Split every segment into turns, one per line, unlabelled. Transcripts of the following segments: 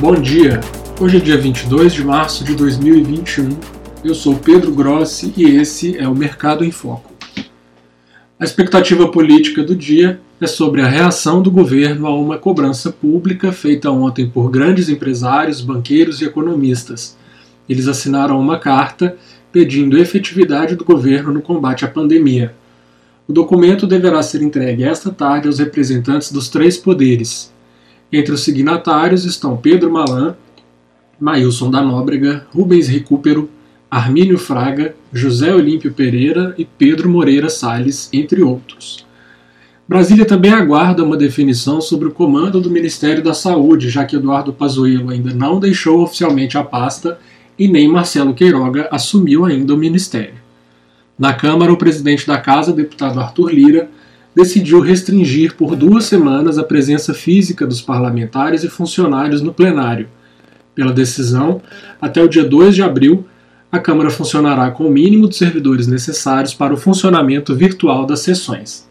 Bom dia! Hoje é dia 22 de março de 2021. Eu sou Pedro Grossi e esse é o Mercado em Foco. A expectativa política do dia é sobre a reação do governo a uma cobrança pública feita ontem por grandes empresários, banqueiros e economistas. Eles assinaram uma carta pedindo efetividade do governo no combate à pandemia. O documento deverá ser entregue esta tarde aos representantes dos três poderes, entre os signatários estão Pedro Malan, Mailson da Nóbrega, Rubens Recupero, Armínio Fraga, José Olímpio Pereira e Pedro Moreira Salles, entre outros. Brasília também aguarda uma definição sobre o comando do Ministério da Saúde, já que Eduardo Pazuello ainda não deixou oficialmente a pasta e nem Marcelo Queiroga assumiu ainda o ministério. Na Câmara, o presidente da Casa, deputado Arthur Lira, decidiu restringir por duas semanas a presença física dos parlamentares e funcionários no plenário. Pela decisão, até o dia 2 de abril, a Câmara funcionará com o mínimo de servidores necessários para o funcionamento virtual das sessões.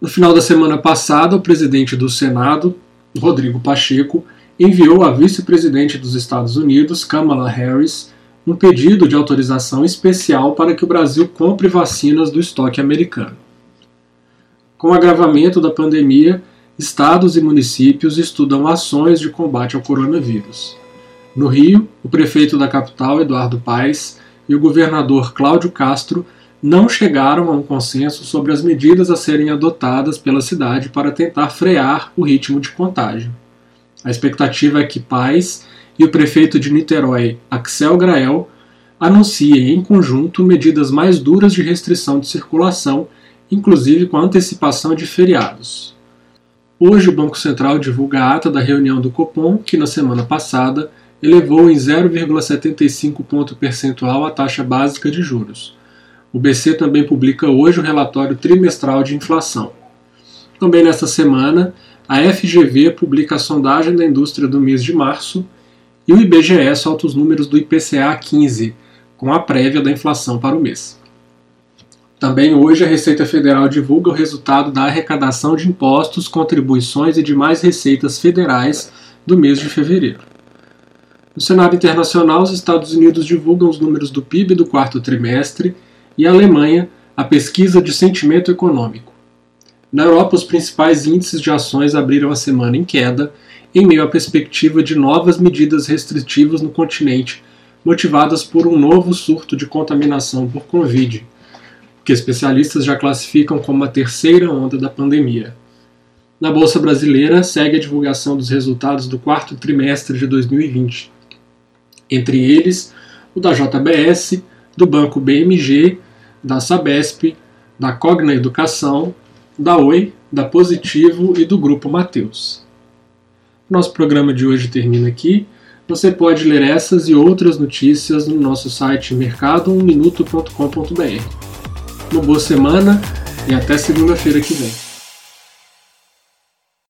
No final da semana passada, o presidente do Senado, Rodrigo Pacheco, enviou à vice-presidente dos Estados Unidos, Kamala Harris, um pedido de autorização especial para que o Brasil compre vacinas do estoque americano. Com o agravamento da pandemia, estados e municípios estudam ações de combate ao coronavírus. No Rio, o prefeito da capital, Eduardo Paes, e o governador Cláudio Castro não chegaram a um consenso sobre as medidas a serem adotadas pela cidade para tentar frear o ritmo de contágio. A expectativa é que Paes e o prefeito de Niterói, Axel Grael, anunciem em conjunto medidas mais duras de restrição de circulação, inclusive com antecipação de feriados. Hoje, o Banco Central divulga a ata da reunião do Copom, que na semana passada elevou em 0,75 ponto percentual a taxa básica de juros. O BC também publica hoje o relatório trimestral de inflação. Também nesta semana, a FGV publica a sondagem da indústria do mês de março, e o IBGE solta os números do IPCA 15, com a prévia da inflação para o mês. Também hoje a Receita Federal divulga o resultado da arrecadação de impostos, contribuições e demais receitas federais do mês de fevereiro. No cenário internacional, os Estados Unidos divulgam os números do PIB do quarto trimestre e a Alemanha a pesquisa de sentimento econômico. Na Europa, os principais índices de ações abriram a semana em queda, em meio à perspectiva de novas medidas restritivas no continente, motivadas por um novo surto de contaminação por Covid, que especialistas já classificam como a terceira onda da pandemia. Na Bolsa Brasileira, segue a divulgação dos resultados do quarto trimestre de 2020. Entre eles, o da JBS, do Banco BMG, da Sabesp, da Cogna Educação, da Oi, da Positivo e do Grupo Mateus. Nosso programa de hoje termina aqui. Você pode ler essas e outras notícias no nosso site mercadoumminuto.com.br. Uma boa semana e até segunda-feira que vem.